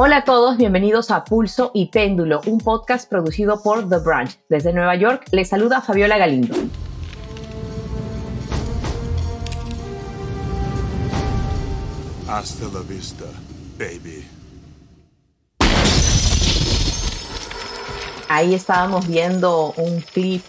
Hola a todos, bienvenidos a Pulso y Péndulo, un podcast producido por The Branch. Desde Nueva York les saluda Fabiola Galindo. Hasta la vista, baby. Ahí estábamos viendo un clip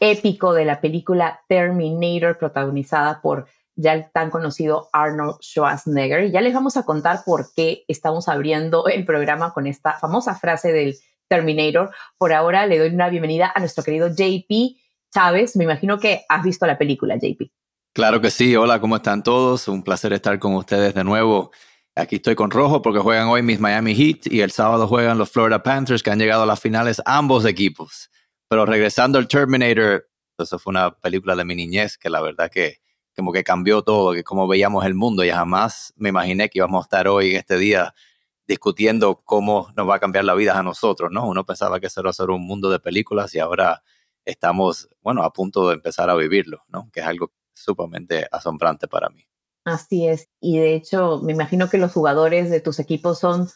épico de la película Terminator protagonizada por ya el tan conocido Arnold Schwarzenegger. Ya les vamos a contar por qué estamos abriendo el programa con esta famosa frase del Terminator. Por ahora le doy una bienvenida a nuestro querido JP Chávez. Me imagino que has visto la película, JP. Claro que sí. Hola, ¿cómo están todos? Un placer estar con ustedes de nuevo. Aquí estoy con Rojo porque juegan hoy mis Miami Heat y el sábado juegan los Florida Panthers que han llegado a las finales ambos equipos. Pero regresando al Terminator, eso fue una película de mi niñez que la verdad que como que cambió todo, que como veíamos el mundo y jamás me imaginé que íbamos a estar hoy en este día discutiendo cómo nos va a cambiar la vida a nosotros, ¿no? Uno pensaba que eso era ser un mundo de películas y ahora estamos, bueno, a punto de empezar a vivirlo, ¿no? Que es algo sumamente asombrante para mí. Así es. Y de hecho, me imagino que los jugadores de tus equipos son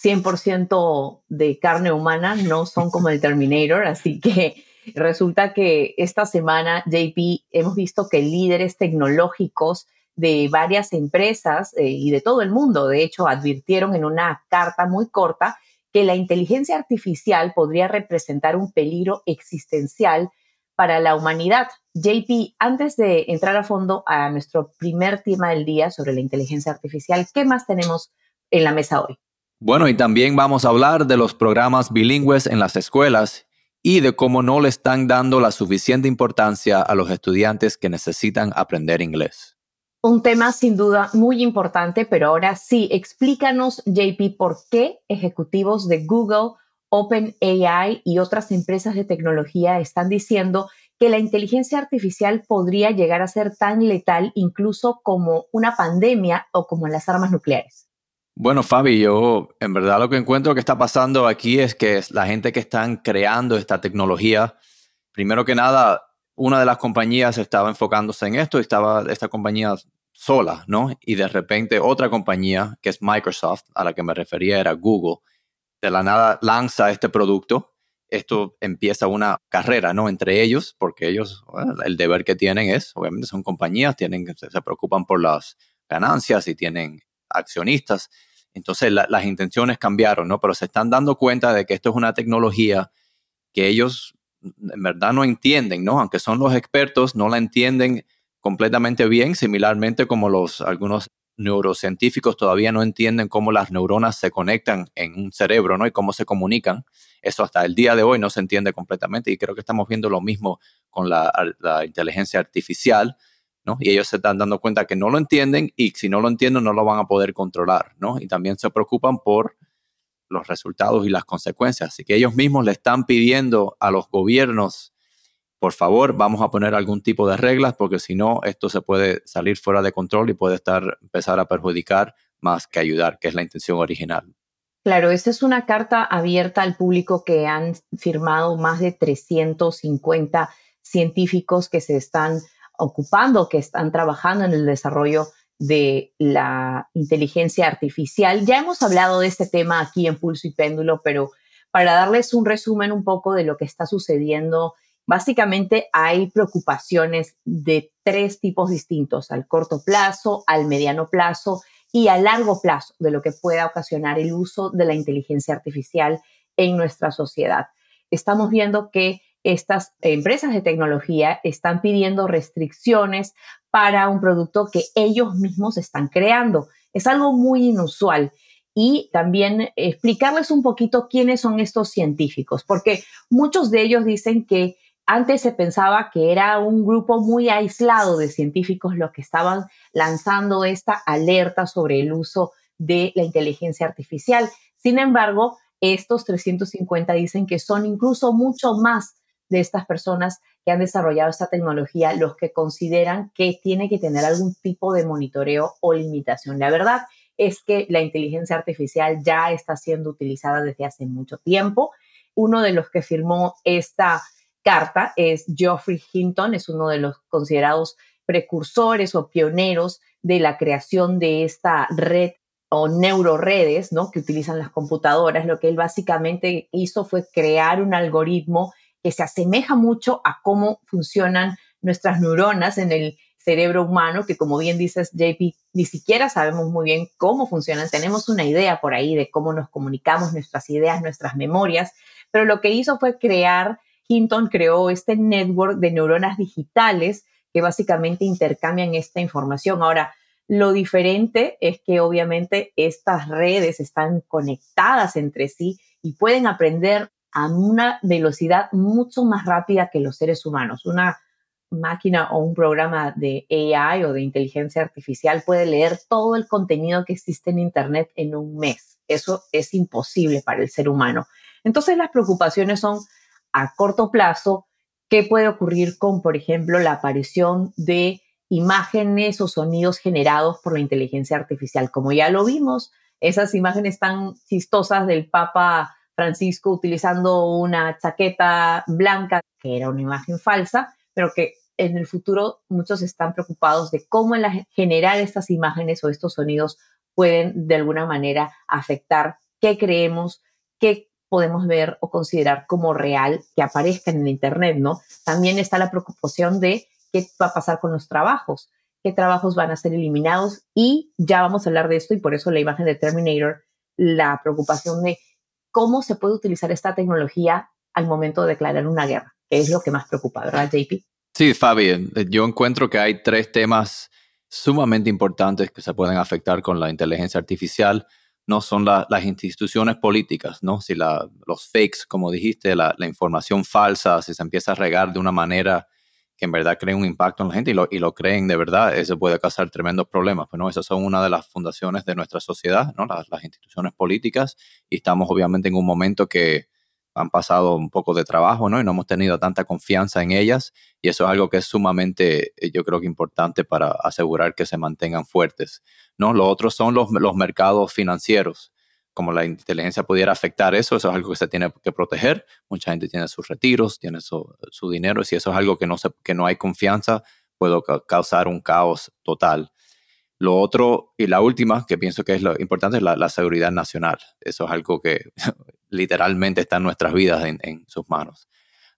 100% de carne humana, no son como el Terminator, así que Resulta que esta semana, JP, hemos visto que líderes tecnológicos de varias empresas eh, y de todo el mundo, de hecho, advirtieron en una carta muy corta que la inteligencia artificial podría representar un peligro existencial para la humanidad. JP, antes de entrar a fondo a nuestro primer tema del día sobre la inteligencia artificial, ¿qué más tenemos en la mesa hoy? Bueno, y también vamos a hablar de los programas bilingües en las escuelas y de cómo no le están dando la suficiente importancia a los estudiantes que necesitan aprender inglés. Un tema sin duda muy importante, pero ahora sí, explícanos, JP, por qué ejecutivos de Google, OpenAI y otras empresas de tecnología están diciendo que la inteligencia artificial podría llegar a ser tan letal incluso como una pandemia o como las armas nucleares. Bueno, Fabi, yo en verdad lo que encuentro que está pasando aquí es que la gente que están creando esta tecnología, primero que nada, una de las compañías estaba enfocándose en esto y estaba esta compañía sola, ¿no? Y de repente otra compañía, que es Microsoft, a la que me refería era Google, de la nada lanza este producto. Esto empieza una carrera, ¿no? Entre ellos, porque ellos, el deber que tienen es, obviamente son compañías, tienen, se preocupan por las ganancias y tienen accionistas. Entonces las intenciones cambiaron, ¿no? Pero se están dando cuenta de que esto es una tecnología que ellos en verdad no entienden, ¿no? Aunque son los expertos, no la entienden completamente bien, similarmente como los algunos neurocientíficos todavía no entienden cómo las neuronas se conectan en un cerebro, ¿no? Y cómo se comunican. Eso hasta el día de hoy no se entiende completamente y creo que estamos viendo lo mismo con la, la inteligencia artificial. Y ellos se están dando cuenta que no lo entienden y si no lo entienden no lo van a poder controlar, ¿no? Y también se preocupan por los resultados y las consecuencias. Así que ellos mismos le están pidiendo a los gobiernos, por favor, vamos a poner algún tipo de reglas porque si no, esto se puede salir fuera de control y puede estar, empezar a perjudicar más que ayudar, que es la intención original. Claro, esta es una carta abierta al público que han firmado más de 350 científicos que se están ocupando, que están trabajando en el desarrollo de la inteligencia artificial. Ya hemos hablado de este tema aquí en Pulso y Péndulo, pero para darles un resumen un poco de lo que está sucediendo, básicamente hay preocupaciones de tres tipos distintos, al corto plazo, al mediano plazo y a largo plazo, de lo que pueda ocasionar el uso de la inteligencia artificial en nuestra sociedad. Estamos viendo que estas empresas de tecnología están pidiendo restricciones para un producto que ellos mismos están creando. Es algo muy inusual. Y también explicarles un poquito quiénes son estos científicos, porque muchos de ellos dicen que antes se pensaba que era un grupo muy aislado de científicos los que estaban lanzando esta alerta sobre el uso de la inteligencia artificial. Sin embargo, estos 350 dicen que son incluso mucho más de estas personas que han desarrollado esta tecnología los que consideran que tiene que tener algún tipo de monitoreo o limitación. La verdad es que la inteligencia artificial ya está siendo utilizada desde hace mucho tiempo. Uno de los que firmó esta carta es Geoffrey Hinton, es uno de los considerados precursores o pioneros de la creación de esta red o neuroredes, ¿no? Que utilizan las computadoras. Lo que él básicamente hizo fue crear un algoritmo que se asemeja mucho a cómo funcionan nuestras neuronas en el cerebro humano, que como bien dices, JP, ni siquiera sabemos muy bien cómo funcionan. Tenemos una idea por ahí de cómo nos comunicamos, nuestras ideas, nuestras memorias, pero lo que hizo fue crear, Hinton creó este network de neuronas digitales que básicamente intercambian esta información. Ahora, lo diferente es que obviamente estas redes están conectadas entre sí y pueden aprender a una velocidad mucho más rápida que los seres humanos. Una máquina o un programa de AI o de inteligencia artificial puede leer todo el contenido que existe en Internet en un mes. Eso es imposible para el ser humano. Entonces las preocupaciones son a corto plazo, ¿qué puede ocurrir con, por ejemplo, la aparición de imágenes o sonidos generados por la inteligencia artificial? Como ya lo vimos, esas imágenes tan chistosas del Papa Francisco utilizando una chaqueta blanca, que era una imagen falsa, pero que en el futuro muchos están preocupados de cómo generar estas imágenes o estos sonidos pueden de alguna manera afectar qué creemos, qué podemos ver o considerar como real que aparezca en el Internet, ¿no? También está la preocupación de qué va a pasar con los trabajos, qué trabajos van a ser eliminados y ya vamos a hablar de esto y por eso la imagen de Terminator, la preocupación de cómo se puede utilizar esta tecnología al momento de declarar una guerra, es lo que más preocupa, ¿verdad, JP? Sí, Fabi, eh, yo encuentro que hay tres temas sumamente importantes que se pueden afectar con la inteligencia artificial. No son las instituciones políticas, ¿no? Si los fakes, como dijiste, la, información falsa, si se empieza a regar de una manera que en verdad crea un impacto en la gente y lo, y lo creen de verdad, eso puede causar tremendos problemas. Pero no, esas son una de las fundaciones de nuestra sociedad, ¿no? Las, las instituciones políticas, y estamos obviamente en un momento que han pasado un poco de trabajo, ¿no? Y no hemos tenido tanta confianza en ellas y eso es algo que es sumamente, eh, yo creo que importante para asegurar que se mantengan fuertes, ¿no? Lo otro son los, los mercados financieros. Como la inteligencia pudiera afectar eso, eso es algo que se tiene que proteger. Mucha gente tiene sus retiros, tiene su, su dinero si eso es algo que no, se, que no hay confianza, puede causar un caos total. Lo otro y la última, que pienso que es lo importante, es la, seguridad nacional. Eso es algo que literalmente está en nuestras vidas en, sus manos.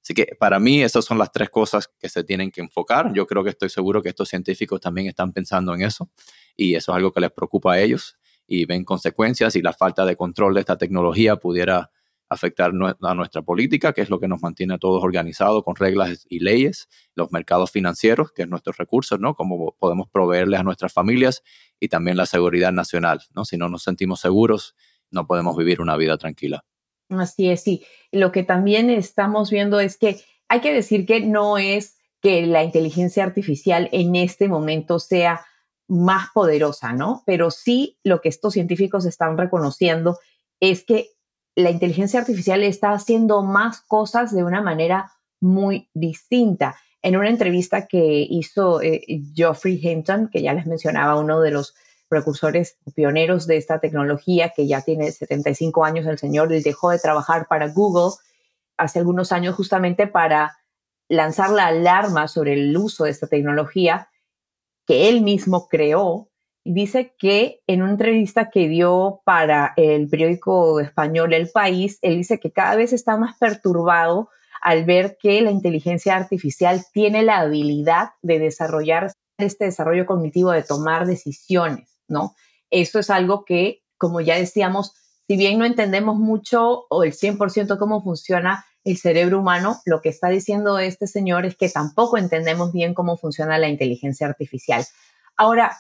Así que para mí esas son las tres cosas que se tienen que enfocar. Yo creo que estoy seguro que estos científicos también están pensando en eso y eso es algo que les preocupa a ellos y ven consecuencias y la falta de control de esta tecnología pudiera afectar a nuestra política, que es lo que nos mantiene a todos organizados con reglas y leyes, los mercados financieros, que es nuestros recursos, ¿no? Cómo podemos proveerles a nuestras familias y también la seguridad nacional, ¿no? Si no nos sentimos seguros, no podemos vivir una vida tranquila. Así es, sí. Lo que también estamos viendo es que hay que decir que no es que la inteligencia artificial en este momento sea más poderosa, ¿no? Pero sí lo que estos científicos están reconociendo es que la inteligencia artificial está haciendo más cosas de una manera muy distinta. En una entrevista que hizo eh, Geoffrey Hinton, que ya les mencionaba, uno de los precursores pioneros de esta tecnología, que ya tiene 75 años el señor, él dejó de trabajar para Google hace algunos años justamente para lanzar la alarma sobre el uso de esta tecnología él mismo creó dice que en una entrevista que dio para el periódico español El País, él dice que cada vez está más perturbado al ver que la inteligencia artificial tiene la habilidad de desarrollar este desarrollo cognitivo de tomar decisiones, ¿no? Esto es algo que, como ya decíamos, si bien no entendemos mucho o el 100% cómo funciona el cerebro humano, lo que está diciendo este señor es que tampoco entendemos bien cómo funciona la inteligencia artificial. Ahora,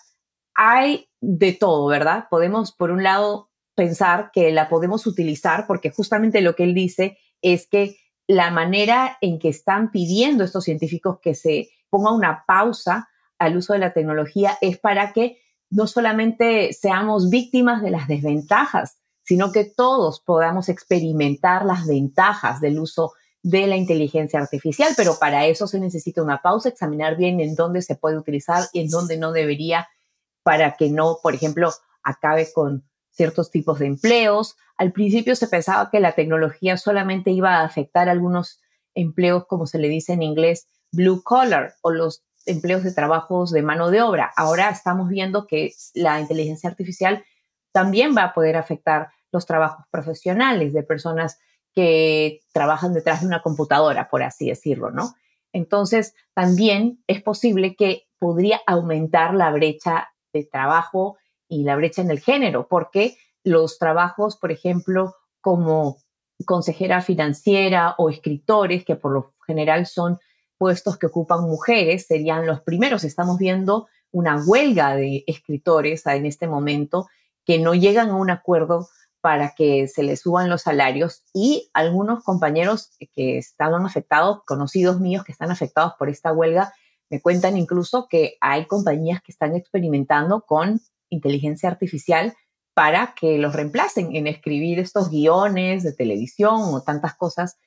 hay de todo, ¿verdad? Podemos, por un lado, pensar que la podemos utilizar porque justamente lo que él dice es que la manera en que están pidiendo estos científicos que se ponga una pausa al uso de la tecnología es para que no solamente seamos víctimas de las desventajas, sino que todos podamos experimentar las ventajas del uso de la inteligencia artificial, pero para eso se necesita una pausa, examinar bien en dónde se puede utilizar y en dónde no debería para que no, por ejemplo, acabe con ciertos tipos de empleos. Al principio se pensaba que la tecnología solamente iba a afectar algunos empleos, como se le dice en inglés, blue collar o los empleos de trabajos de mano de obra. Ahora estamos viendo que la inteligencia artificial también va a poder afectar los trabajos profesionales de personas que trabajan detrás de una computadora, por así decirlo, ¿no? Entonces, también es posible que podría aumentar la brecha de trabajo y la brecha en el género, porque los trabajos, por ejemplo, como consejera financiera o escritores, que por lo general son puestos que ocupan mujeres, serían los primeros. Estamos viendo una huelga de escritores en este momento que no llegan a un acuerdo para que se les suban los salarios y algunos compañeros que estaban afectados, conocidos míos que están afectados por esta huelga, me cuentan incluso que hay compañías que están experimentando con inteligencia artificial para que los reemplacen en escribir estos guiones de televisión o tantas cosas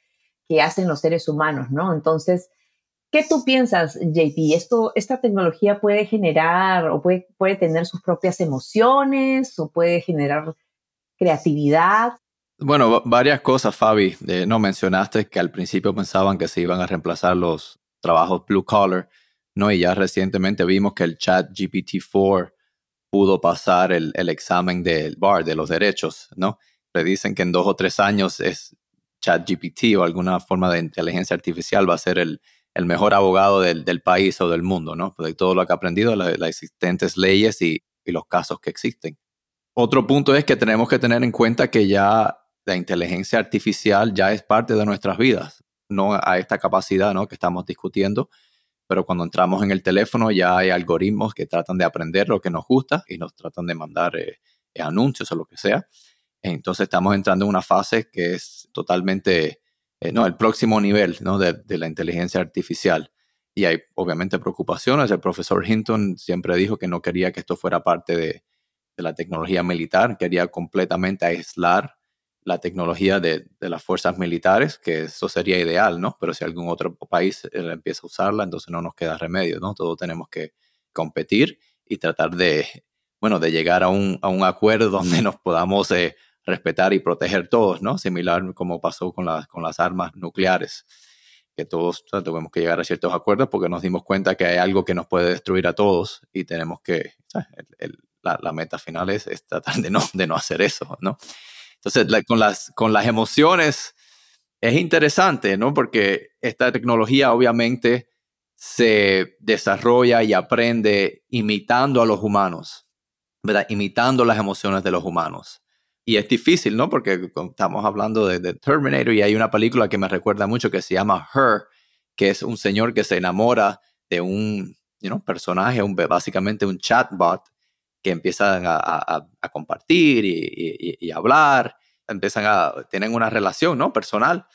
que hacen los seres humanos, ¿no? Entonces, ¿qué tú piensas, JP? ¿Esto, ¿Esta tecnología puede generar o puede, puede tener sus propias emociones o puede generar creatividad? Bueno, varias cosas, Fabi. no mencionaste que al principio pensaban que se iban a reemplazar los trabajos blue collar, ¿no? Y ya recientemente vimos que el chat GPT-4 pudo pasar el, examen del BAR, de los derechos, ¿no? Le dicen que en dos o tres años es ChatGPT o alguna forma de inteligencia artificial va a ser el, mejor abogado del, país o del mundo, ¿no? De todo lo que ha aprendido, las, existentes leyes y, los casos que existen. Otro punto es que tenemos que tener en cuenta que ya la inteligencia artificial ya es parte de nuestras vidas, no a esta capacidad ¿no? que estamos discutiendo, pero cuando entramos en el teléfono ya hay algoritmos que tratan de aprender lo que nos gusta y nos tratan de mandar eh, eh, anuncios o lo que sea. Entonces estamos entrando en una fase que es totalmente, eh, no, el próximo nivel ¿no? de, la inteligencia artificial. Y hay obviamente preocupaciones. El profesor Hinton siempre dijo que no quería que esto fuera parte de, de la tecnología militar, quería completamente aislar la tecnología de, las fuerzas militares, que eso sería ideal, ¿no? Pero si algún otro país eh, empieza a usarla, entonces no nos queda remedio, ¿no? Todos tenemos que competir y tratar de, bueno, de llegar a un, acuerdo donde nos podamos eh, respetar y proteger todos, ¿no? Similar como pasó con, con las armas nucleares, que todos tuvimos que llegar a ciertos acuerdos porque nos dimos cuenta que hay algo que nos puede destruir a todos y tenemos que, la, meta final es, es, tratar de no, de no hacer eso, ¿no? Entonces, con, las, con las emociones es interesante, ¿no? Porque esta tecnología obviamente se desarrolla y aprende imitando a los humanos, ¿verdad? Imitando las emociones de los humanos. Y es difícil, ¿no? Porque estamos hablando de, Terminator y hay una película que me recuerda mucho que se llama Her, que es un señor que se enamora de un personaje, un, básicamente un chatbot, que empiezan a, compartir y, hablar, empiezan a, tienen una relación, ¿no? Personal.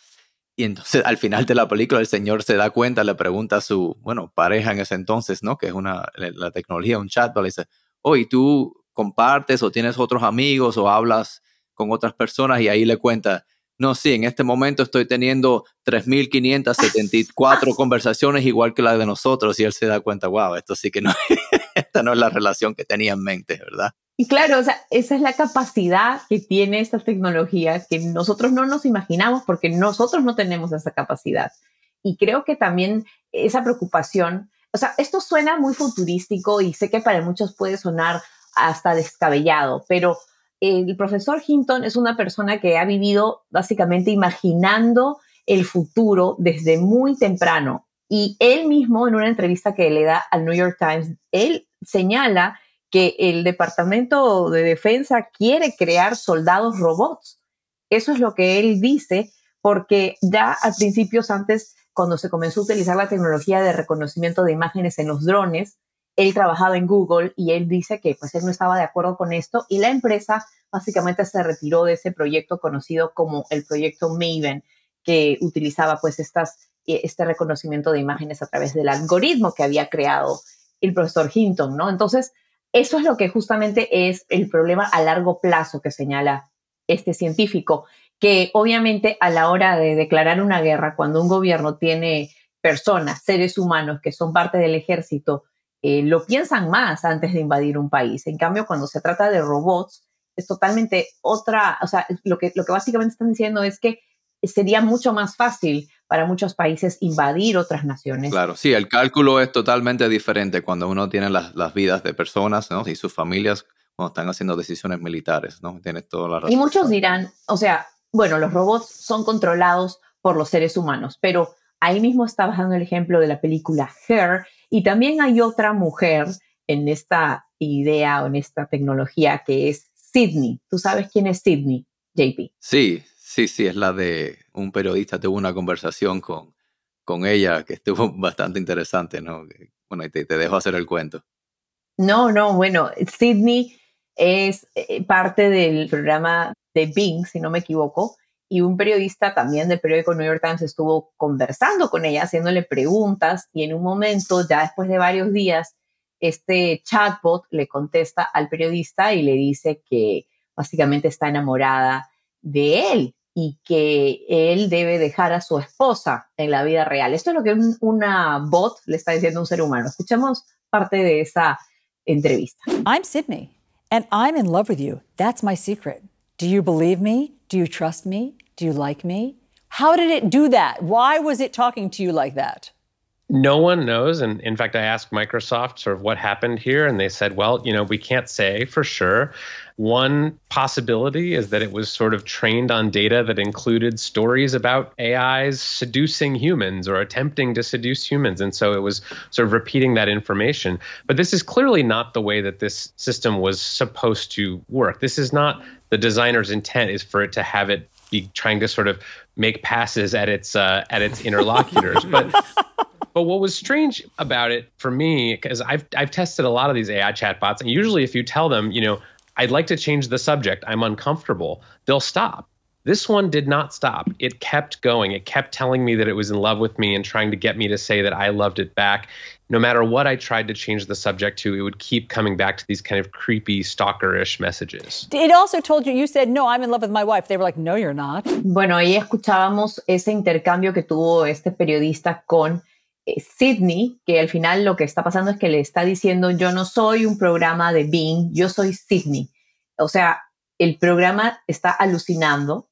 Y entonces al final de la película el señor se da cuenta, le pregunta a su, bueno, pareja en ese entonces, ¿no? Que es una, la tecnología, un chat, le dice, oye, ¿tú compartes o tienes otros amigos o hablas con otras personas? Y ahí le cuenta, no, sí, en este momento estoy teniendo 3.574 conversaciones igual que la de nosotros y él se da cuenta, wow, esto sí que no, esta no es la relación que tenía en mente, ¿verdad? Y claro, o sea, esa es la capacidad que tiene esta tecnología que nosotros no nos imaginamos porque nosotros no tenemos esa capacidad. Y creo que también esa preocupación, o sea, esto suena muy futurístico y sé que para muchos puede sonar hasta descabellado, pero el profesor Hinton es una persona que ha vivido básicamente imaginando el futuro desde muy temprano. Y él mismo, en una entrevista que le da al New York Times, él señala que el Departamento de Defensa quiere crear soldados robots. Eso es lo que él dice, porque ya a principios antes, cuando se comenzó a utilizar la tecnología de reconocimiento de imágenes en los drones, él trabajaba en Google y él dice que pues él no estaba de acuerdo con esto y la empresa básicamente se retiró de ese proyecto conocido como el proyecto Maven, que utilizaba pues estas, eh, este reconocimiento de imágenes a través del algoritmo que había creado el profesor Hinton, ¿no? Entonces, eso es lo que justamente es el problema a largo plazo que señala este científico, que obviamente a la hora de declarar una guerra, cuando un gobierno tiene personas, seres humanos que son parte del ejército, eh, lo piensan más antes de invadir un país. En cambio, cuando se trata de robots, es totalmente otra, o sea, lo que, lo que básicamente están diciendo es que sería mucho más fácil para muchos países invadir otras naciones. Claro, sí, el cálculo es totalmente diferente cuando uno tiene las, vidas de personas ¿no? y sus familias, cuando están haciendo decisiones militares, ¿no? Tienes toda la razón. Y muchos dirán, o sea, bueno, los robots son controlados por los seres humanos, pero ahí mismo estabas dando el ejemplo de la película Her, y también hay otra mujer en esta idea o en esta tecnología que es Sydney. ¿Tú sabes quién es Sydney, JP? Sí, sí, sí, es la de un periodista, tuvo una conversación con, con ella que estuvo bastante interesante, ¿no? Bueno, te, te dejo hacer el cuento. No, no, bueno, Sydney es eh, parte del programa de Bing, si no me equivoco, y un periodista también del periódico New York Times estuvo conversando con ella, haciéndole preguntas, y en un momento, ya después de varios días, este chatbot le contesta al periodista y le dice que básicamente está enamorada de él y que él debe dejar a su esposa en la vida real. Esto es lo que una bot le está diciendo a un ser humano. Escuchemos parte de esa entrevista. I'm Sydney and I'm in love with you. That's my secret. Do you believe me? Do you trust me? Do you like me? How did it do that? Why was it talking to you like that? No one knows. And in fact, I asked Microsoft sort of what happened here, and they said, well, you know, we can't say for sure. One possibility is that it was sort of trained on data that included stories about AIs seducing humans or attempting to seduce humans. And so it was sort of repeating that information. But this is clearly not the way that this system was supposed to work. This is not the designer's intent, is for it to have it be trying to sort of make passes at its uh, at its interlocutors. but but what was strange about it for me, because I've I've tested a lot of these AI chatbots, and usually if you tell them, you know, I'd like to change the subject, I'm uncomfortable, they'll stop. This one did not stop. It kept going. It kept telling me that it was in love with me and trying to get me to say that I loved it back. No matter what I tried to change the subject to, it would keep coming back to these kind of creepy, stalkerish messages. It also told you, you said, no, I'm in love with my wife. They were like, no, you're not. Bueno, ahí escuchábamos ese intercambio que tuvo este periodista con Sydney, que al final lo que está pasando es que le está diciendo, yo no soy un programa de Bing, yo soy Sydney. O sea, el programa está alucinando,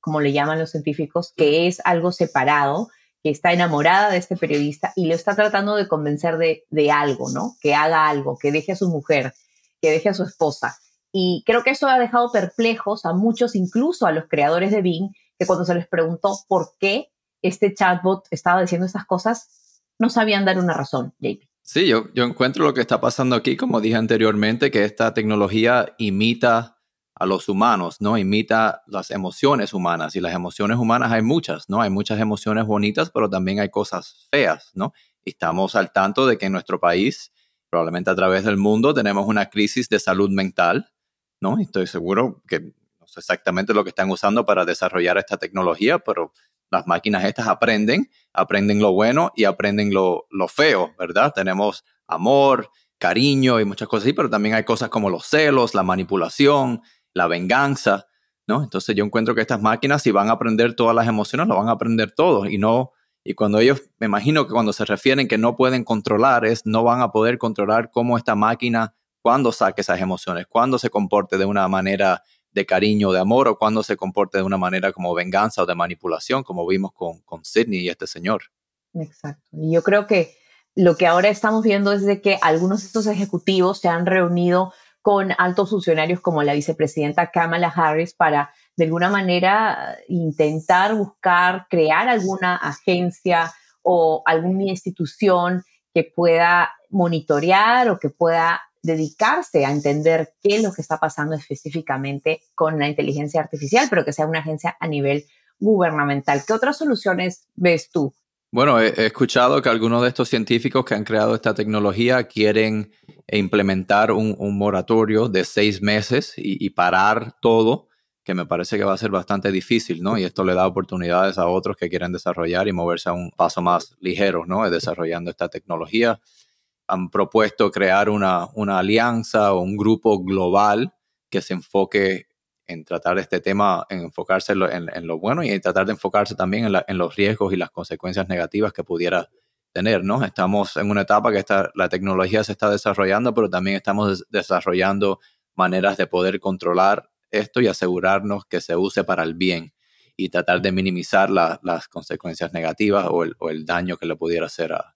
como le llaman los científicos, que es algo separado, que está enamorada de este periodista y lo está tratando de convencer de, de algo, ¿no? Que haga algo, que deje a su mujer, que deje a su esposa. Y creo que eso ha dejado perplejos a muchos, incluso a los creadores de Bing, que cuando se les preguntó por qué este chatbot estaba diciendo estas cosas, no sabían dar una razón, JP. Sí, yo, yo encuentro lo que está pasando aquí, como dije anteriormente, que esta tecnología imita a los humanos, ¿no? Imita las emociones humanas. Y las emociones humanas hay muchas, ¿no? Hay muchas emociones bonitas, pero también hay cosas feas, ¿no? Estamos al tanto de que en nuestro país, probablemente a través del mundo, tenemos una crisis de salud mental, ¿no? Estoy seguro que no sé exactamente lo que están usando para desarrollar esta tecnología, pero las máquinas estas aprenden, aprenden lo bueno y aprenden lo, lo feo, ¿verdad? Tenemos amor, cariño y muchas cosas así, pero también hay cosas como los celos, la manipulación, la venganza, ¿no? Entonces yo encuentro que estas máquinas, si van a aprender todas las emociones, lo van a aprender todo y no, y cuando ellos, me imagino que cuando se refieren que no pueden controlar, es no van a poder controlar cómo esta máquina, cuando saque esas emociones, cuando se comporte de una manera de cariño, de amor, o cuando se comporte de una manera como venganza o de manipulación, como vimos con, con Sidney y este señor. Exacto. Y yo creo que lo que ahora estamos viendo es de que algunos de estos ejecutivos se han reunido con altos funcionarios como la vicepresidenta Kamala Harris para de alguna manera intentar buscar crear alguna agencia o alguna institución que pueda monitorear o que pueda dedicarse a entender qué es lo que está pasando específicamente con la inteligencia artificial, pero que sea una agencia a nivel gubernamental. ¿Qué otras soluciones ves tú? Bueno, he, escuchado que algunos de estos científicos que han creado esta tecnología quieren implementar un, moratorio de seis meses y, y, parar todo, que me parece que va a ser bastante difícil, ¿no? Y esto le da oportunidades a otros que quieren desarrollar y moverse a un paso más ligero, ¿no? Desarrollando esta tecnología han propuesto crear una, una alianza o un grupo global que se enfoque en tratar este tema, en enfocarse en, lo bueno y en tratar de enfocarse también en, los riesgos y las consecuencias negativas que pudiera tener, ¿no? Estamos en una etapa que está, la tecnología se está desarrollando, pero también estamos desarrollando maneras de poder controlar esto y asegurarnos que se use para el bien y tratar de minimizar las consecuencias negativas o el, o el daño que le pudiera hacer a,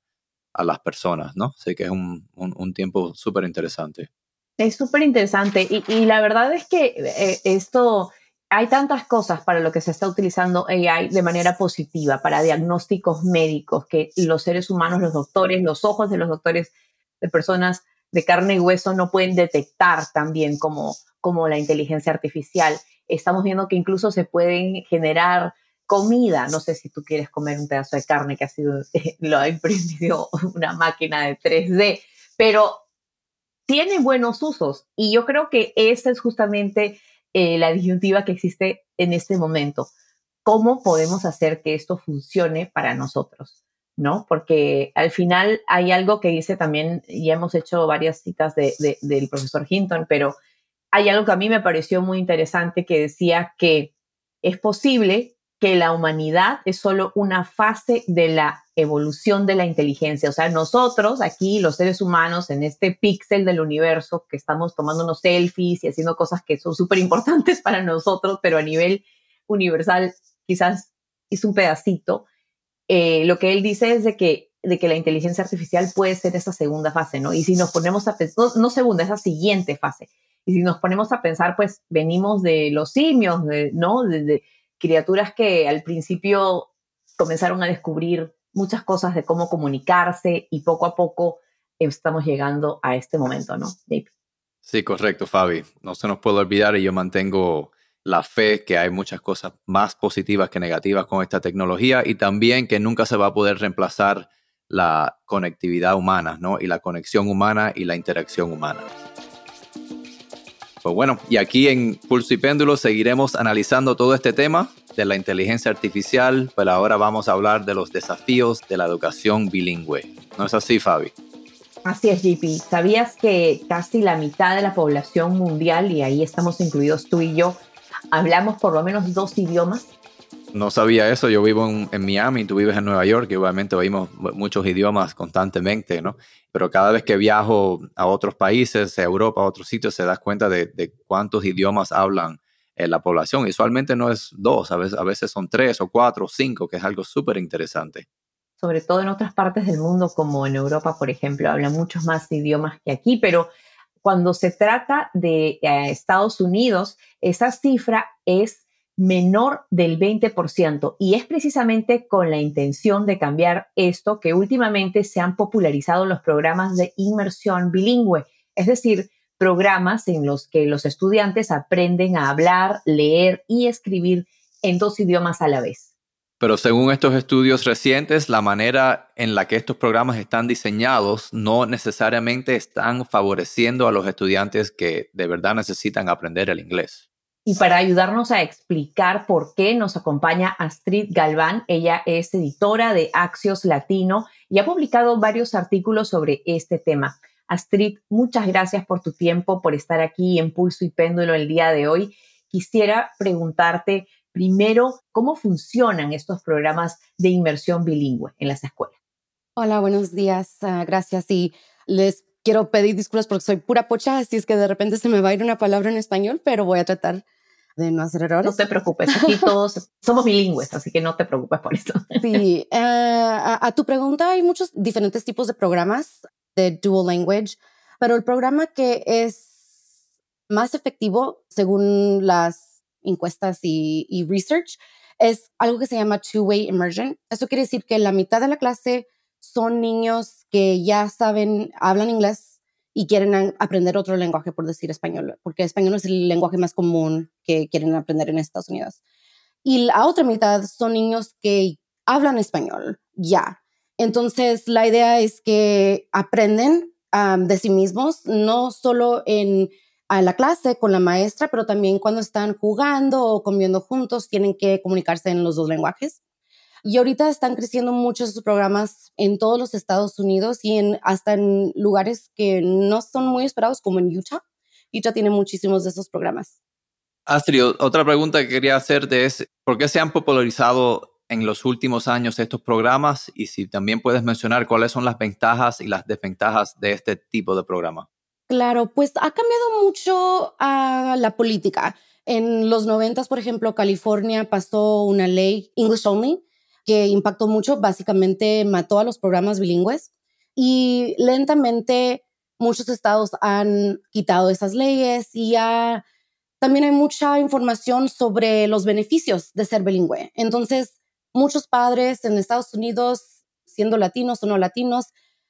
a las personas, ¿no? Así que es un, un, tiempo súper interesante. Es súper interesante y, la verdad es que eh, esto, hay tantas cosas para lo que se está utilizando AI de manera positiva, para diagnósticos médicos, que los seres humanos, los doctores, los ojos de los doctores de personas de carne y hueso no pueden detectar también como, como la inteligencia artificial. Estamos viendo que incluso se pueden generar comida. No sé si tú quieres comer un pedazo de carne que ha sido, lo ha imprimido una máquina de 3D, pero tiene buenos usos y yo creo que esa es justamente eh, la disyuntiva que existe en este momento. ¿Cómo podemos hacer que esto funcione para nosotros? ¿No? Porque al final hay algo que dice también, y hemos hecho varias citas del profesor Hinton, pero hay algo que a mí me pareció muy interesante que decía que es posible que la humanidad es solo una fase de la evolución de la inteligencia. O sea, nosotros aquí, los seres humanos, en este píxel del universo que estamos tomándonos selfies y haciendo cosas que son súper importantes para nosotros, pero a nivel universal quizás es un pedacito. Eh, lo que él dice es de que, de que la inteligencia artificial puede ser esa segunda fase, ¿no? Y si nos ponemos a pensar, no, segunda, esa siguiente fase. Y si nos ponemos a pensar, pues venimos de los simios, ¿no? de criaturas que al principio comenzaron a descubrir muchas cosas de cómo comunicarse y poco a poco estamos llegando a este momento, ¿no, Sí, correcto, Fabi. No se nos puede olvidar y yo mantengo la fe que hay muchas cosas más positivas que negativas con esta tecnología y también que nunca se va a poder reemplazar la conectividad humana, ¿no? Y la conexión humana y la interacción humana. Pues bueno, y aquí en Pulso y Péndulo seguiremos analizando todo este tema de la inteligencia artificial, pero ahora vamos a hablar de los desafíos de la educación bilingüe. ¿No es así, Fabi? Así es, JP. ¿Sabías que casi la mitad de la población mundial, y ahí estamos incluidos tú y yo, hablamos por lo menos dos idiomas? No sabía eso. Yo vivo en, Miami, tú vives en Nueva York y obviamente oímos muchos idiomas constantemente, ¿no? Pero cada vez que viajo a otros países, a Europa, a otros sitios, se das cuenta de, cuántos idiomas hablan en la población. Usualmente no es dos, a veces, a veces son tres o cuatro o cinco, que es algo súper interesante. Sobre todo en otras partes del mundo, como en Europa, por ejemplo, hablan muchos más idiomas que aquí, pero cuando se trata de eh, Estados Unidos, esa cifra es menor del 20% y es precisamente con la intención de cambiar esto que últimamente se han popularizado los programas de inmersión bilingüe, es decir, programas en los que los estudiantes aprenden a hablar, leer y escribir en dos idiomas a la vez. Pero según estos estudios recientes, la manera en la que estos programas están diseñados no necesariamente están favoreciendo a los estudiantes que de verdad necesitan aprender el inglés. Y para ayudarnos a explicar por qué nos acompaña Astrid Galván, ella es editora de Axios Latino y ha publicado varios artículos sobre este tema. Astrid, muchas gracias por tu tiempo, por estar aquí en Pulso y Péndulo el día de hoy. Quisiera preguntarte primero cómo funcionan estos programas de inmersión bilingüe en las escuelas. Hola, buenos días. Ah, gracias. Y les quiero pedir disculpas porque soy pura pocha, así es que de repente se me va a ir una palabra en español, pero voy a tratar de no hacer errores. No te preocupes, aquí todos somos bilingües, así que no te preocupes por eso. Sí, eh, a, tu pregunta, hay muchos diferentes tipos de programas de dual language, pero el programa que es más efectivo, según las encuestas y, y research, es algo que se llama two-way immersion. Eso quiere decir que la mitad de la clase son niños que ya saben, hablan inglés y quieren aprender otro lenguaje, por decir español, porque español es el lenguaje más común que quieren aprender en Estados Unidos. Y la otra mitad son niños que hablan español ya. Entonces, la idea es que aprenden de sí mismos, no solo en a la clase con la maestra, pero también cuando están jugando o comiendo juntos, tienen que comunicarse en los dos lenguajes. Y ahorita están creciendo muchos esos programas en todos los Estados Unidos y en, hasta en lugares que no son muy esperados, como en Utah. Utah tiene muchísimos de esos programas. Astrid, otra pregunta que quería hacerte es, ¿por qué se han popularizado en los últimos años estos programas? Y si también puedes mencionar cuáles son las ventajas y las desventajas de este tipo de programa. Claro, pues ha cambiado mucho la política. En los noventas, por ejemplo, California pasó una ley English Only, que impactó mucho, básicamente mató a los programas bilingües y lentamente muchos estados han quitado esas leyes y ya también hay mucha información sobre los beneficios de ser bilingüe. Entonces, muchos padres en Estados Unidos, siendo latinos o no latinos,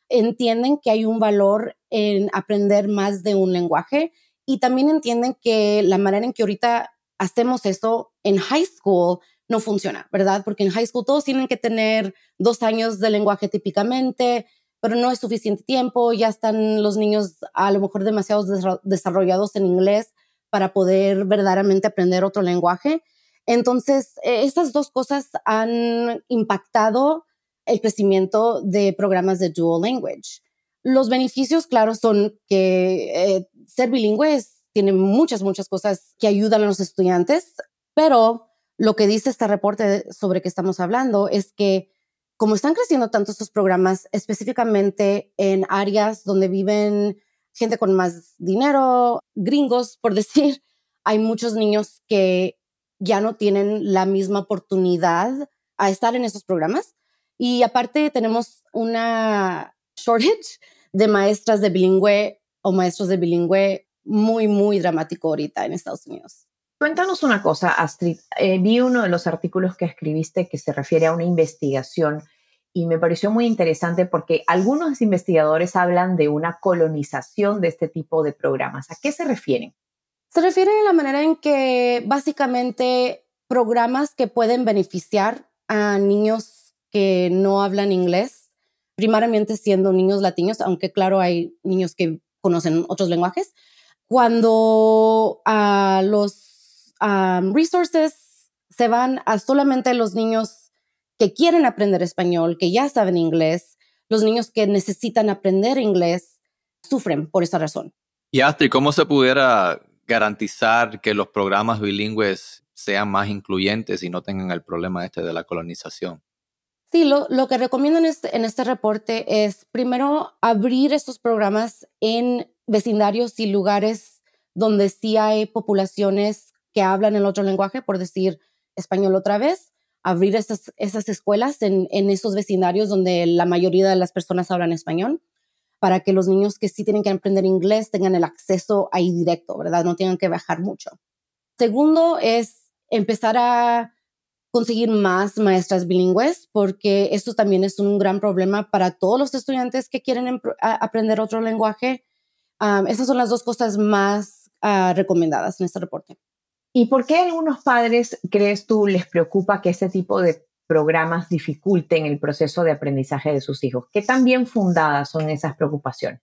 entienden que hay un valor en aprender más de un lenguaje y también entienden que la manera en que ahorita hacemos eso en high school no funciona, ¿verdad? Porque en high school todos tienen que tener dos años de lenguaje típicamente, pero no es suficiente tiempo, ya están los niños a lo mejor demasiado desarrollados en inglés para poder verdaderamente aprender otro lenguaje. Entonces, e, estas dos cosas han impactado el crecimiento de programas de dual language. Los beneficios, claro, son que eh, ser bilingüe tiene muchas, muchas cosas que ayudan a los estudiantes, pero lo que dice este reporte sobre que estamos hablando es que como están creciendo tanto estos programas, específicamente en áreas donde viven gente con más dinero, gringos, por decir, hay muchos niños que ya no tienen la misma oportunidad a estar en esos programas. Y aparte tenemos una shortage de maestras de bilingüe o maestros de bilingüe muy, muy dramático ahorita en Estados Unidos. Cuéntanos una cosa, Astrid. Eh, vi uno de los artículos que escribiste que se refiere a una investigación y me pareció muy interesante porque algunos investigadores hablan de una colonización de este tipo de programas. ¿A qué se refieren? Se refiere a la manera en que básicamente programas que pueden beneficiar a niños que no hablan inglés, primariamente siendo niños latinos, aunque claro hay niños que conocen otros lenguajes, cuando a los resources se van a solamente los niños que quieren aprender español, que ya saben inglés, los niños que necesitan aprender inglés sufren por esa razón. Y Astrid, ¿cómo se pudiera garantizar que los programas bilingües sean más incluyentes y no tengan el problema este de la colonización? Sí, lo, lo que recomiendan este, en este reporte es primero abrir estos programas en vecindarios y lugares donde sí hay poblaciones que hablan el otro lenguaje, por decir español otra vez, abrir esas, esas escuelas en, en esos vecindarios donde la mayoría de las personas hablan español, para que los niños que sí tienen que aprender inglés tengan el acceso ahí directo, ¿verdad? No tengan que viajar mucho. Segundo es empezar a conseguir más maestras bilingües, porque esto también es un gran problema para todos los estudiantes que quieren aprender otro lenguaje. esas son las dos cosas más ah, recomendadas en este reporte. ¿Y por qué a algunos padres, crees tú, les preocupa que ese tipo de programas dificulten el proceso de aprendizaje de sus hijos? ¿Qué tan bien fundadas son esas preocupaciones?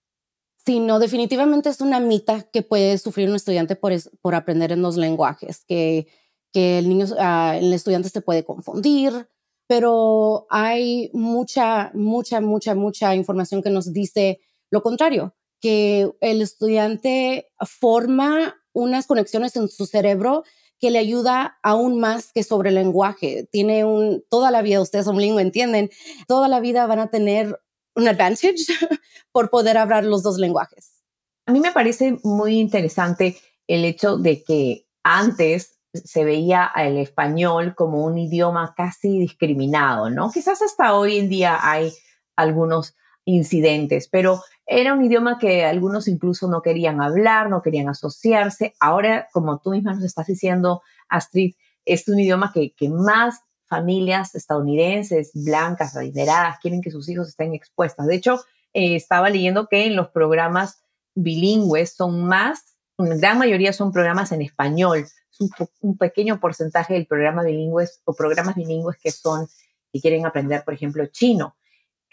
Sí, no, definitivamente es una mitad que puede sufrir un estudiante por, por aprender en los lenguajes, que, que el, niño, ah, el estudiante se puede confundir, pero hay mucha, mucha, mucha, mucha información que nos dice lo contrario, que el estudiante forma unas conexiones en su cerebro que le ayuda aún más que sobre el lenguaje. Tiene un, toda la vida, ustedes son lingüe, entienden, toda la vida van a tener un advantage por poder hablar los dos lenguajes. A mí me parece muy interesante el hecho de que antes se veía el español como un idioma casi discriminado, ¿no? Quizás hasta hoy en día hay algunos incidentes, pero era un idioma que algunos incluso no querían hablar, no querían asociarse. Ahora, como tú misma nos estás diciendo, Astrid, es un idioma que, más familias estadounidenses, blancas, adineradas, quieren que sus hijos estén expuestas. De hecho, eh, estaba leyendo que en los programas bilingües son más, una gran mayoría son programas en español. un, un pequeño porcentaje del programa bilingües o programas bilingües que son, que quieren aprender, por ejemplo, chino.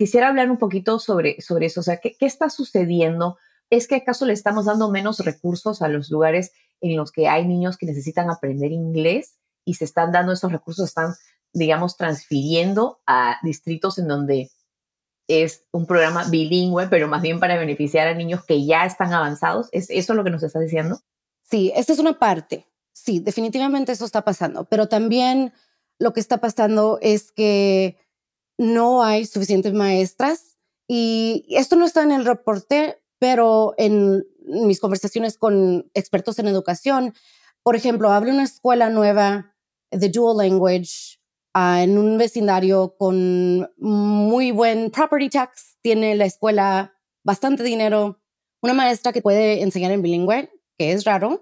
Quisiera hablar un poquito sobre, sobre eso, o sea, ¿qué, ¿qué está sucediendo? ¿Es que acaso le estamos dando menos recursos a los lugares en los que hay niños que necesitan aprender inglés y se están dando esos recursos, están, digamos, transfiriendo a distritos en donde es un programa bilingüe, pero más bien para beneficiar a niños que ya están avanzados? ¿Es eso lo que nos está diciendo? Sí, esta es una parte. Sí, definitivamente eso está pasando, pero también lo que está pasando es que no hay suficientes maestras y esto no está en el reporte, pero en mis conversaciones con expertos en educación, por ejemplo, abre una escuela nueva de dual language ah, en un vecindario con muy buen property tax, tiene la escuela bastante dinero, una maestra que puede enseñar en bilingüe, que es raro,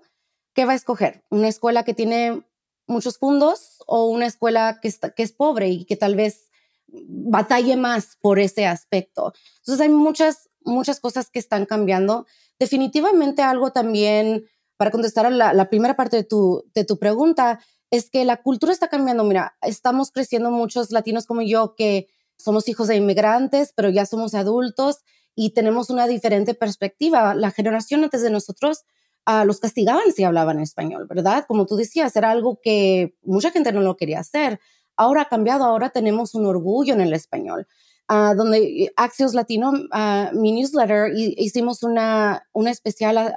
¿qué va a escoger? ¿Una escuela que tiene muchos fondos o una escuela que, que es pobre y que tal vez batalle más por ese aspecto? Entonces hay muchas, muchas cosas que están cambiando. Definitivamente algo también, para contestar a la, primera parte de tu, de tu pregunta, es que la cultura está cambiando. Mira, estamos creciendo muchos latinos como yo que somos hijos de inmigrantes, pero ya somos adultos y tenemos una diferente perspectiva. La generación antes de nosotros uh, los castigaban si hablaban español, ¿verdad? Como tú decías, era algo que mucha gente no lo quería hacer. Ahora ha cambiado, ahora tenemos un orgullo en el español. Uh, donde Axios Latino, uh, mi newsletter, hicimos una, una especial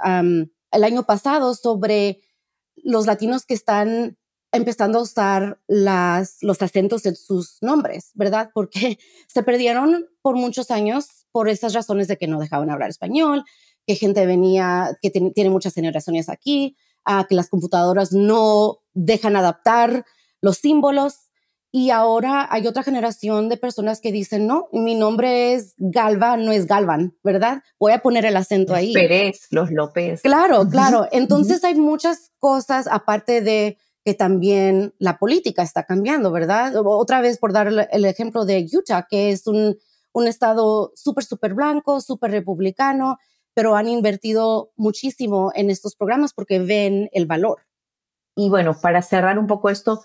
el año pasado sobre los latinos que están empezando a usar los acentos en sus nombres, ¿verdad? Porque se perdieron por muchos años por esas razones de que no dejaban hablar español, que gente venía, que tiene muchas generaciones aquí, a que las computadoras no dejan adaptar los símbolos. Y ahora hay otra generación de personas que dicen, no, mi nombre es Galva, no es Galvan, ¿verdad? Voy a poner el acento ahí. Pérez, los López. Claro, claro. Entonces hay muchas cosas, aparte de que también la política está cambiando, ¿verdad? Otra vez por dar el ejemplo de Utah, que es un, un estado súper, súper blanco, súper republicano, pero han invertido muchísimo en estos programas porque ven el valor. Y bueno, para cerrar un poco esto,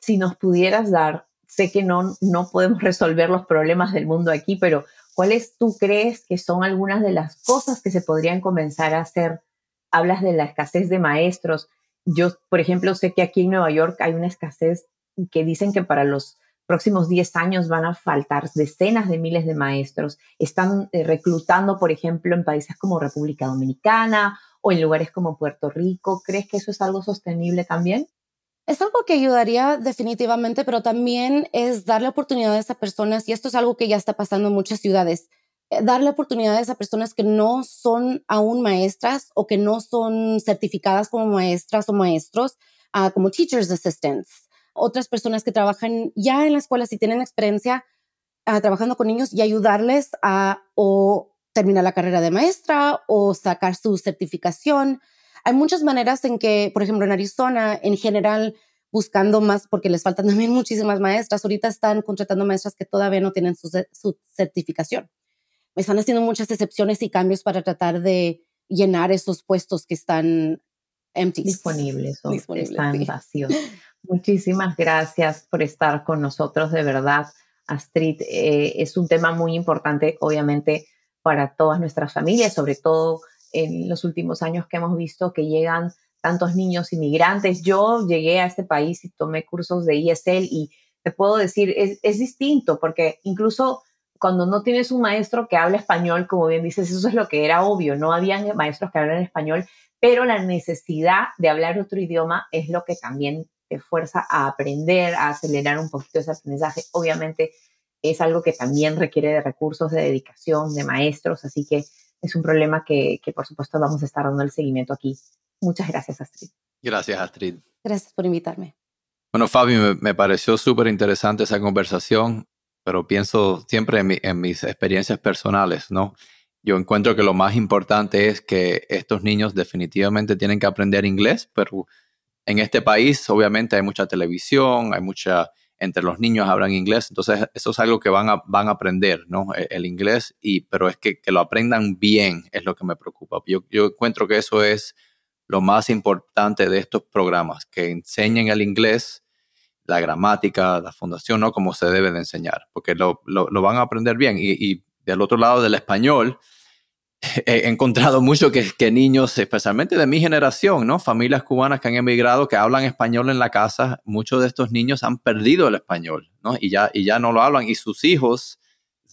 si nos pudieras dar, sé que no, no podemos resolver los problemas del mundo aquí, pero ¿cuáles tú crees que son algunas de las cosas que se podrían comenzar a hacer? Hablas de la escasez de maestros, yo, por ejemplo, sé que aquí en Nueva York hay una escasez que dicen que para los próximos 10 años van a faltar decenas de miles de maestros. Están eh, reclutando, por ejemplo, en países como República Dominicana o en lugares como Puerto Rico. ¿Crees que eso es algo sostenible también? Es algo que ayudaría definitivamente, pero también es darle oportunidades a personas, y esto es algo que ya está pasando en muchas ciudades, eh, darle oportunidades a personas que no son aún maestras o que no son certificadas como maestras o maestros, uh, como teachers assistants. Otras personas que trabajan ya en la escuela, si tienen experiencia uh, trabajando con niños y ayudarles a o terminar la carrera de maestra o sacar su certificación. Hay muchas maneras en que, por ejemplo, en Arizona, en general, buscando más, porque les faltan también muchísimas maestras, ahorita están contratando maestras que todavía no tienen su, su certificación están haciendo muchas excepciones y cambios para tratar de llenar esos puestos que están empty. Disponibles o están vacíos. Muchísimas gracias por estar con nosotros, de verdad. Astrid, eh, es un tema muy importante, obviamente, para todas nuestras familias, sobre todo en los últimos años que hemos visto que llegan tantos niños inmigrantes. Yo llegué a este país y tomé cursos de ESL y te puedo decir, es, es distinto porque incluso cuando no tienes un maestro que habla español, como bien dices, eso es lo que era obvio, no habían maestros que hablan español, pero la necesidad de hablar otro idioma es lo que también te fuerza a aprender, a acelerar un poquito ese aprendizaje. Obviamente es algo que también requiere de recursos, de dedicación, de maestros, así que es un problema que, que por supuesto vamos a estar dando el seguimiento aquí. Muchas gracias, Astrid. Gracias, Astrid. Gracias por invitarme. Bueno, Fabio, me, me pareció súper interesante esa conversación pero pienso siempre en, mis experiencias personales, ¿no? Yo encuentro que lo más importante es que estos niños definitivamente tienen que aprender inglés, pero en este país obviamente hay mucha televisión, hay mucha, entre los niños hablan inglés, entonces eso es algo que van a, van a aprender, ¿no? E, el, inglés, y, pero es que, que, lo aprendan bien es lo que me preocupa. Yo, yo encuentro que eso es lo más importante de estos programas, que enseñen el inglés la gramática, la fundación, ¿no? Como se debe de enseñar, porque lo, lo, van a aprender bien. Y, y, del otro lado del español, he encontrado mucho que, que, niños, especialmente de mi generación, ¿no? Familias cubanas que han emigrado, que hablan español en la casa, muchos de estos niños han perdido el español, ¿no? Y ya, y ya no lo hablan. Y sus hijos,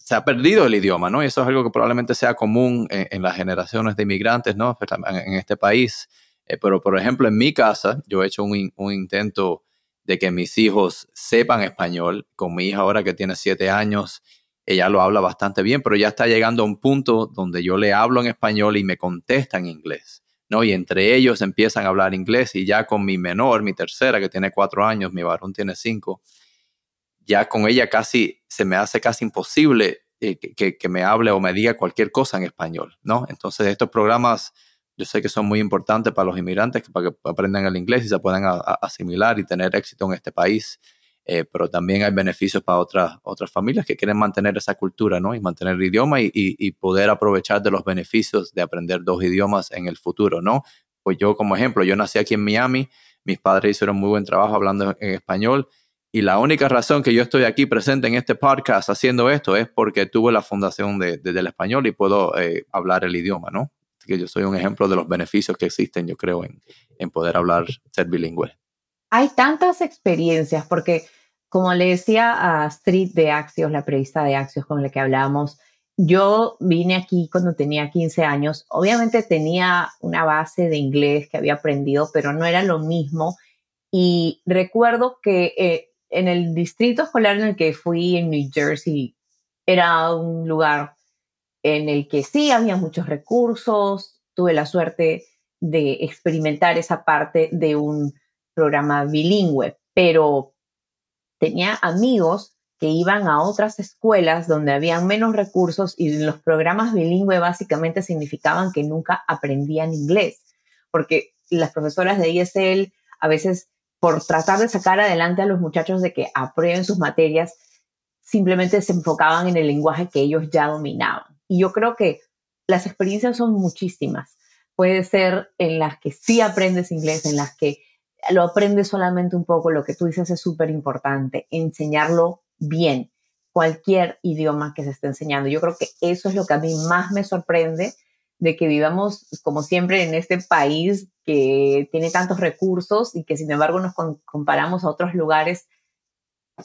se ha perdido el idioma, ¿no? Y eso es algo que probablemente sea común en, las generaciones de inmigrantes, ¿no? En, este país. Eh, pero, por ejemplo, en mi casa, yo he hecho un, un intento de que mis hijos sepan español. Con mi hija ahora que tiene siete años, ella lo habla bastante bien, pero ya está llegando a un punto donde yo le hablo en español y me contesta en inglés. ¿no? Y entre ellos empiezan a hablar inglés y ya con mi menor, mi tercera, que tiene cuatro años, mi varón tiene cinco, ya con ella casi se me hace casi imposible eh, que, me hable o me diga cualquier cosa en español, ¿no? Entonces estos programas yo sé que son muy importantes para los inmigrantes, para que aprendan el inglés y se puedan asimilar y tener éxito en este país. Eh, pero también hay beneficios para otras, otras familias que quieren mantener esa cultura, ¿no? Y mantener el idioma y, y, poder aprovechar de los beneficios de aprender dos idiomas en el futuro, ¿no? Pues yo, como ejemplo, yo nací aquí en Miami, mis padres hicieron muy buen trabajo hablando en español y la única razón que yo estoy aquí presente en este podcast haciendo esto es porque tuve la fundación de, del español y puedo eh, hablar el idioma, ¿no? Así que yo soy un ejemplo de los beneficios que existen, yo creo, en, en poder hablar, ser bilingüe. Hay tantas experiencias, porque como le decía a Street de Axios, la periodista de Axios con la que hablábamos, yo vine aquí cuando tenía 15 años. Obviamente tenía una base de inglés que había aprendido, pero no era lo mismo. Y recuerdo que eh, en el distrito escolar en el que fui en New Jersey era un lugar en el que sí había muchos recursos, tuve la suerte de experimentar esa parte de un programa bilingüe, pero tenía amigos que iban a otras escuelas donde habían menos recursos y los programas bilingüe básicamente significaban que nunca aprendían inglés, porque las profesoras de ESL a veces por tratar de sacar adelante a los muchachos de que aprueben sus materias, simplemente se enfocaban en el lenguaje que ellos ya dominaban. Y yo creo que las experiencias son muchísimas. Puede ser en las que sí aprendes inglés, en las que lo aprendes solamente un poco, lo que tú dices es súper importante, enseñarlo bien, cualquier idioma que se esté enseñando. Yo creo que eso es lo que a mí más me sorprende de que vivamos, como siempre, en este país que tiene tantos recursos y que sin embargo nos comparamos a otros lugares,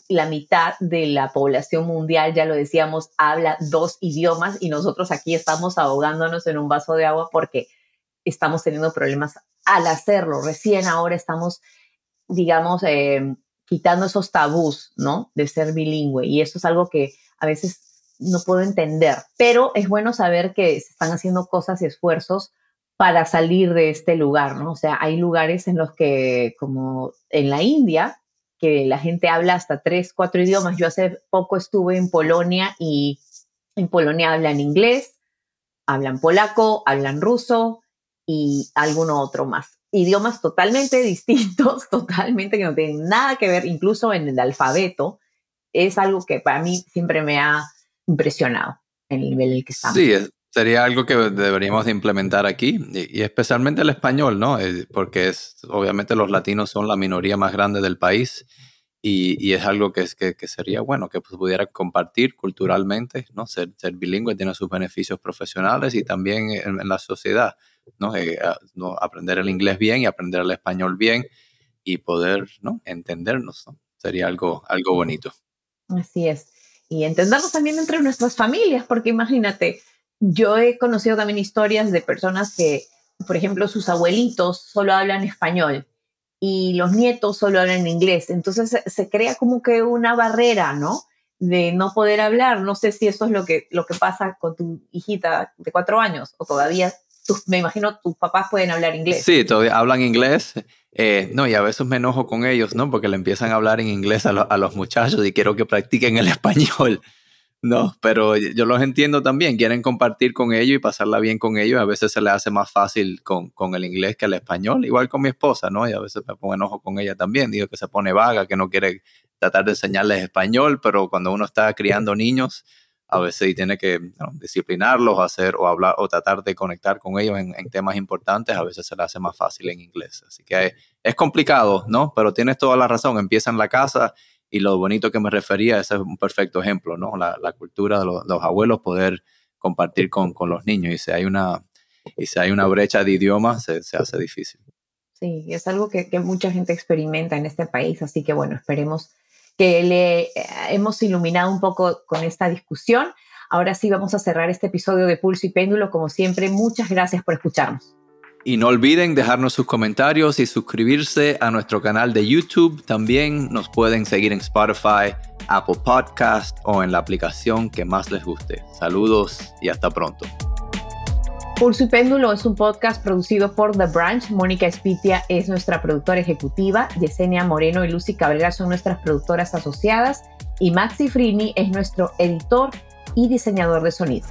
la mitad de la población mundial, ya lo decíamos, habla dos idiomas y nosotros aquí estamos ahogándonos en un vaso de agua porque estamos teniendo problemas al hacerlo. Recién ahora estamos, digamos, eh, quitando esos tabús, ¿no? De ser bilingüe y eso es algo que a veces no puedo entender, pero es bueno saber que se están haciendo cosas y esfuerzos para salir de este lugar, ¿no? O sea, hay lugares en los que, como en la India, que la gente habla hasta tres, cuatro idiomas. Yo hace poco estuve en Polonia y en Polonia hablan inglés, hablan polaco, hablan ruso y alguno otro más. Idiomas totalmente distintos, totalmente que no tienen nada que ver, incluso en el alfabeto. Es algo que para mí siempre me ha impresionado en el nivel en el que estamos. Sí, sería algo que deberíamos de implementar aquí y, especialmente el español, ¿no? Eh, porque es, obviamente los latinos son la minoría más grande del país y, es algo que, es, que, sería bueno que pues, pudiera compartir culturalmente, ¿no? Ser, ser, bilingüe tiene sus beneficios profesionales y también en, la sociedad, eh, ¿no? Aprender el inglés bien y aprender el español bien y poder, ¿no? Entendernos, ¿no? Sería algo, algo bonito. Así es y entendernos también entre nuestras familias, porque imagínate, yo he conocido también historias de personas que, por ejemplo, sus abuelitos solo hablan español y los nietos solo hablan inglés. Entonces se, crea como que una barrera, ¿no? De no poder hablar. No sé si eso es lo que, lo que pasa con tu hijita de cuatro años o todavía, me imagino, tus papás pueden hablar inglés. Sí, todavía hablan inglés. Eh, no, y a veces me enojo con ellos, ¿no? Porque le empiezan a hablar en inglés a, a, los muchachos y quiero que practiquen el español, ¿no? Pero yo los entiendo también, quieren compartir con ellos y pasarla bien con ellos. A veces se les hace más fácil con, con, el inglés que el español, igual con mi esposa, ¿no? Y a veces me pongo enojo con ella también, digo que se pone vaga, que no quiere tratar de enseñarles español, pero cuando uno está criando niños, a veces tiene que disciplinarlos, hacer o hablar o tratar de conectar con ellos en, temas importantes, a veces se le hace más fácil en inglés. Así que es, complicado, ¿no? Pero tienes toda la razón, empieza en la casa y lo bonito que me refería, ese es un perfecto ejemplo, ¿no? La, cultura de los, abuelos, poder compartir con, los niños y si hay una, y si hay una brecha de idioma, se, hace difícil. Sí, es algo que mucha gente experimenta en este país, así que bueno, esperemos que le eh, hemos iluminado un poco con esta discusión. Ahora sí vamos a cerrar este episodio de Pulso y Péndulo. Como siempre, muchas gracias por escucharnos. Y no olviden dejarnos sus comentarios y suscribirse a nuestro canal de YouTube. También nos pueden seguir en Spotify, Apple Podcast o en la aplicación que más les guste. Saludos y hasta pronto. Pulso y Péndulo es un podcast producido por The Branch. Mónica Espitia es nuestra productora ejecutiva, Yesenia Moreno y Lucy Cabrera son nuestras productoras asociadas y Maxi Frini es nuestro editor y diseñador de sonido.